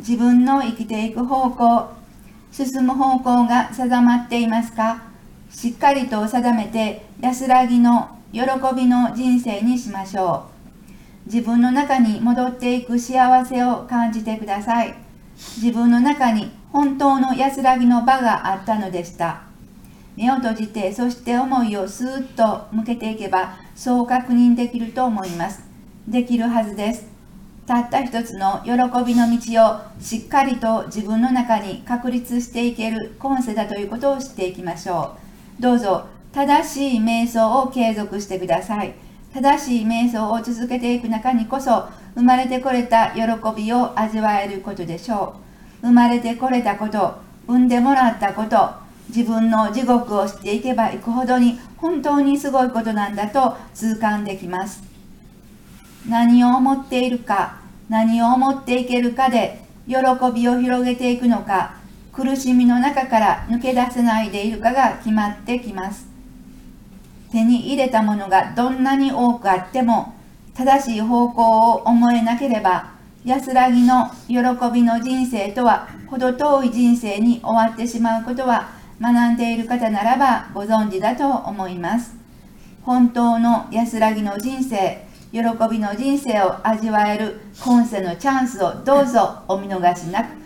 自分の生きていく方向進む方向が定まっていますか？しっかりと定めて安らぎの喜びの人生にしましょう。自分の中に戻っていく幸せを感じてください。自分の中に本当の安らぎの場があったのでした。目を閉じてそして思いをスーッと向けていけばそう確認できると思います。できるはずです。たった一つの喜びの道をしっかりと自分の中に確立していける今世だということを知っていきましょうどうぞ正しい瞑想を継続してください。正しい瞑想を続けていく中にこそ生まれてこれた喜びを味わえることでしょう。生まれてこれたこと産んでもらったこと自分の地獄を知っていけばいくほどに本当にすごいことなんだと痛感できます。何を思っているか何を思っていけるかで喜びを広げていくのか苦しみの中から抜け出せないでいるかが決まってきます。手に入れたものがどんなに多くあっても正しい方向を思えなければ安らぎの喜びの人生とは程遠い人生に終わってしまうことは学んでいる方ならばご存知だと思います。本当の安らぎの人生喜びの人生を味わえる今世のチャンスをどうぞお見逃しなく。